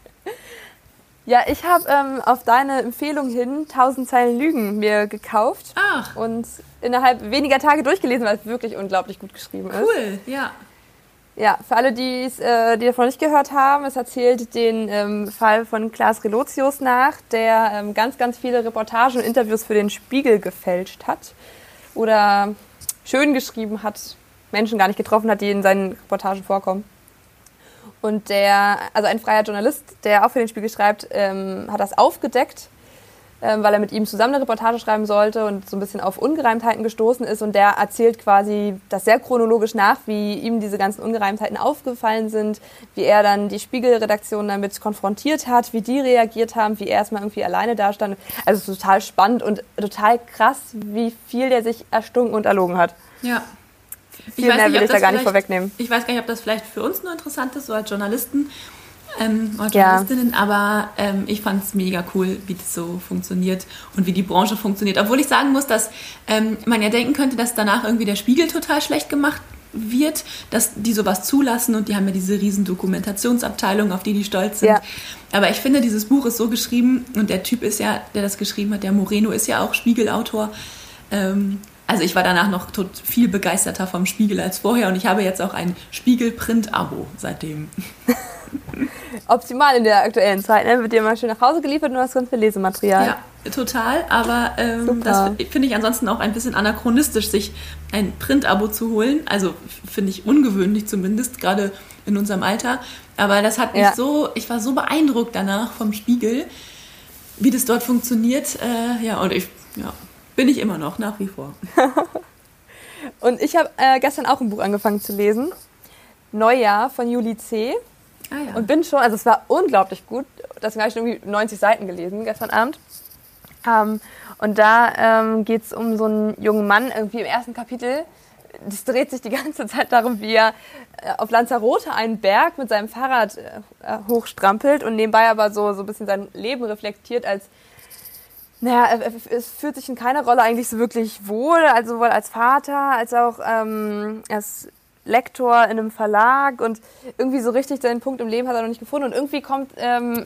B: Ja, ich habe ähm, auf deine Empfehlung hin 1000 Zeilen Lügen mir gekauft.
C: Ach.
B: Und innerhalb weniger Tage durchgelesen, weil es wirklich unglaublich gut geschrieben ist.
C: Cool, ja.
B: Ja, für alle, äh, die davon nicht gehört haben, es erzählt den ähm, Fall von Klaas Relotius nach, der ähm, ganz, ganz viele Reportagen und Interviews für den Spiegel gefälscht hat oder schön geschrieben hat, Menschen gar nicht getroffen hat, die in seinen Reportagen vorkommen. Und der, also ein freier Journalist, der auch für den Spiegel schreibt, ähm, hat das aufgedeckt, ähm, weil er mit ihm zusammen eine Reportage schreiben sollte und so ein bisschen auf Ungereimtheiten gestoßen ist. Und der erzählt quasi das sehr chronologisch nach, wie ihm diese ganzen Ungereimtheiten aufgefallen sind, wie er dann die Spiegelredaktion damit konfrontiert hat, wie die reagiert haben, wie er erstmal irgendwie alleine dastand. Also total spannend und total krass, wie viel der sich erstunken und erlogen hat.
C: Ja.
B: Viel mehr will ich da gar nicht vorwegnehmen.
C: Ich weiß gar nicht, ob das vielleicht für uns nur interessant ist, so als Journalisten ähm, oder
B: Ja.
C: Journalistinnen, aber ähm, ich fand es mega cool, wie das so funktioniert und wie die Branche funktioniert. Obwohl ich sagen muss, dass ähm, man ja denken könnte, dass danach irgendwie der Spiegel total schlecht gemacht wird, dass die sowas zulassen und die haben ja diese riesen Dokumentationsabteilung, auf die die stolz sind.
B: Ja.
C: Aber ich finde, dieses Buch ist so geschrieben und der Typ ist ja, der das geschrieben hat, der Moreno ist ja auch Spiegelautor. Ähm, also ich war danach noch tot viel begeisterter vom Spiegel als vorher und ich habe jetzt auch ein Spiegel-Print-Abo seitdem.
B: Optimal in der aktuellen Zeit, ne? Wird dir mal schön nach Hause geliefert und du hast ganz viel Lesematerial.
C: Ja, total. Aber ähm, das finde ich ansonsten auch ein bisschen anachronistisch, sich ein Print-Abo zu holen. Also finde ich ungewöhnlich zumindest, gerade in unserem Alter. Aber das hat mich
B: Ja.
C: so, ich war so beeindruckt danach vom Spiegel, wie das dort funktioniert. Äh, ja, und ich, ja, bin ich immer noch, nach wie vor.
B: Und ich habe äh, gestern auch ein Buch angefangen zu lesen. Neujahr von Juli C.
C: Ah ja.
B: Und bin schon, also es war unglaublich gut. Deswegen habe ich irgendwie 90 Seiten gelesen gestern Abend. Ähm, und da ähm, geht es um so einen jungen Mann, irgendwie im ersten Kapitel. Das dreht sich die ganze Zeit darum, wie er äh, auf Lanzarote einen Berg mit seinem Fahrrad äh, hochstrampelt und nebenbei aber so, so ein bisschen sein Leben reflektiert als naja, er- er- es fühlt sich in keiner Rolle eigentlich so wirklich wohl, also sowohl als Vater als auch ähm, als Lektor in einem Verlag und irgendwie so richtig seinen Punkt im Leben hat er noch nicht gefunden und irgendwie kommt, ähm,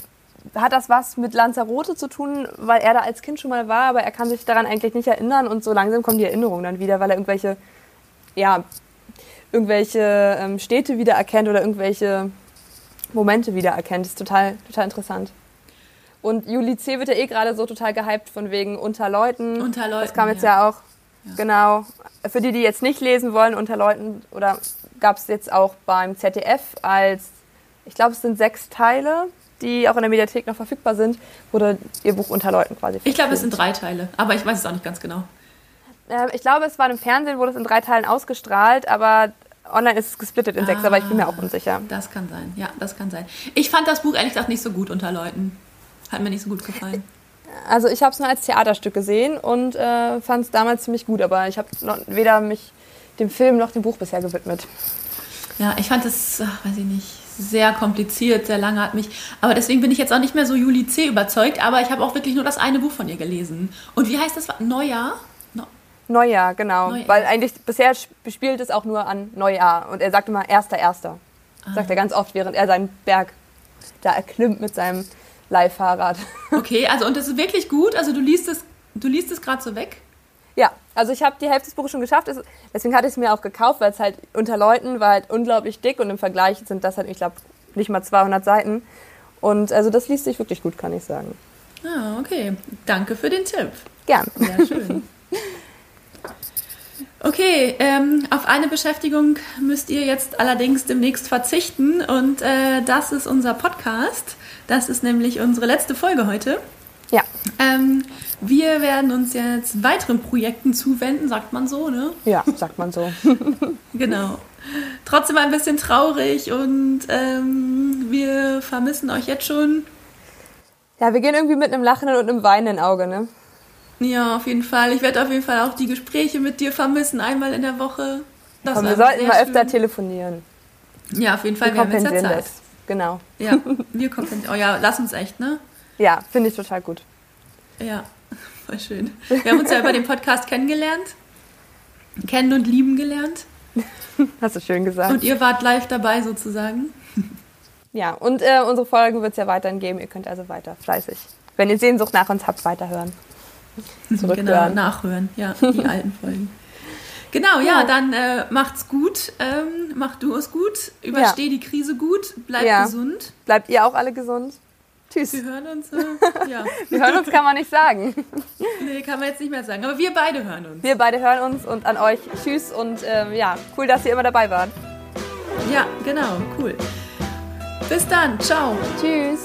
B: hat das was mit Lanzarote zu tun, weil er da als Kind schon mal war, aber er kann sich daran eigentlich nicht erinnern und so langsam kommen die Erinnerungen dann wieder, weil er irgendwelche, ja, irgendwelche ähm, Städte wiedererkennt oder irgendwelche Momente wiedererkennt. Das ist total, total interessant. Und Juli C. wird ja eh gerade so total gehypt von wegen Unter Leuten.
C: Unter Leuten,
B: Das kam jetzt
C: ja.
B: ja, auch. Genau. Für die, die jetzt nicht lesen wollen, Unter Leuten, oder gab es jetzt auch beim ZDF als, ich glaube, es sind sechs Teile, die auch in der Mediathek noch verfügbar sind, wurde ihr Buch Unter Leuten quasi
C: ich glaube, es sind drei Teile, aber ich weiß es auch nicht ganz genau.
B: Äh, ich glaube, es war im Fernsehen, wurde es in drei Teilen ausgestrahlt, aber online ist es gesplittet in sechs, aber ich bin mir auch unsicher.
C: Das kann sein, ja, das kann sein. Ich fand das Buch ehrlich gesagt nicht so gut unter Leuten. Hat mir nicht so gut gefallen.
B: Also ich habe es nur als Theaterstück gesehen und äh, fand es damals ziemlich gut, aber ich habe noch weder mich dem Film noch dem Buch bisher gewidmet.
C: Ja, ich fand es, weiß ich nicht, sehr kompliziert, sehr langatmig. Aber deswegen bin ich jetzt auch nicht mehr so Juli C. überzeugt, aber ich habe auch wirklich nur das eine Buch von ihr gelesen. Und wie heißt das? Neujahr? No
B: Neujahr, genau.
C: Neujahr.
B: Weil eigentlich bisher sp- spielt es auch nur an Neujahr. Und er sagt immer Erster, Erster.
C: Ah.
B: Sagt er ganz oft, während er seinen Berg da erklimmt mit seinem Leihfahrrad.
C: Okay, also und das ist wirklich gut. Also du liest es, du liest es gerade so weg.
B: ja, also ich habe die Hälfte des Buches schon geschafft. Es- Deswegen hatte ich es mir auch gekauft, weil es halt unter Leuten war halt unglaublich dick und im Vergleich sind das halt, ich glaube, nicht mal 200 Seiten. Und also das liest sich wirklich gut, kann ich sagen.
C: Ah, okay. Danke für den Tipp.
B: Gern.
C: Sehr schön. Okay, ähm, auf eine Beschäftigung müsst ihr jetzt allerdings demnächst verzichten und äh, das ist unser Podcast. Das ist nämlich unsere letzte Folge heute.
B: Ja.
C: Ähm, Wir werden uns jetzt weiteren Projekten zuwenden, sagt man so, ne?
B: Ja, sagt man so.
C: genau. Trotzdem ein bisschen traurig und ähm, wir vermissen euch jetzt schon.
B: Ja, wir gehen irgendwie mit einem lachenden und einem weinenden Auge, ne?
C: Ja, auf jeden Fall. Ich werde auf jeden Fall auch die Gespräche mit dir vermissen, einmal in der Woche.
B: Das Komm, wir sollten mal öfter telefonieren.
C: Ja, auf jeden Fall. Wir, wir haben jetzt ja Zeit. Das.
B: Genau.
C: Ja, wir kompensieren. Oh ja, lass uns echt, ne?
B: Ja, finde ich total gut.
C: Ja, voll schön. Wir haben uns ja über den Podcast kennengelernt. Kennen und lieben gelernt.
B: Hast du schön gesagt.
C: Und ihr wart live dabei sozusagen.
B: Ja, und äh, unsere Folgen wird es ja weiterhin geben. Ihr könnt also weiter fleißig, wenn ihr Sehnsucht nach uns habt, weiterhören.
C: Genau, nachhören, ja, die alten Folgen. Genau, ja, ja dann äh, macht's gut. Ähm, mach du es gut. Übersteh ja. die Krise gut. Bleib ja. gesund.
B: Bleibt ihr auch alle gesund.
C: Tschüss. Wir hören uns. Äh, ja.
B: wir hören uns kann man nicht sagen.
C: Nee, kann man jetzt nicht mehr sagen. Aber wir beide hören uns.
B: Wir beide hören uns und an euch Tschüss und ähm, ja, cool, dass ihr immer dabei wart.
C: Ja, genau, cool. Bis dann. Ciao.
B: Tschüss.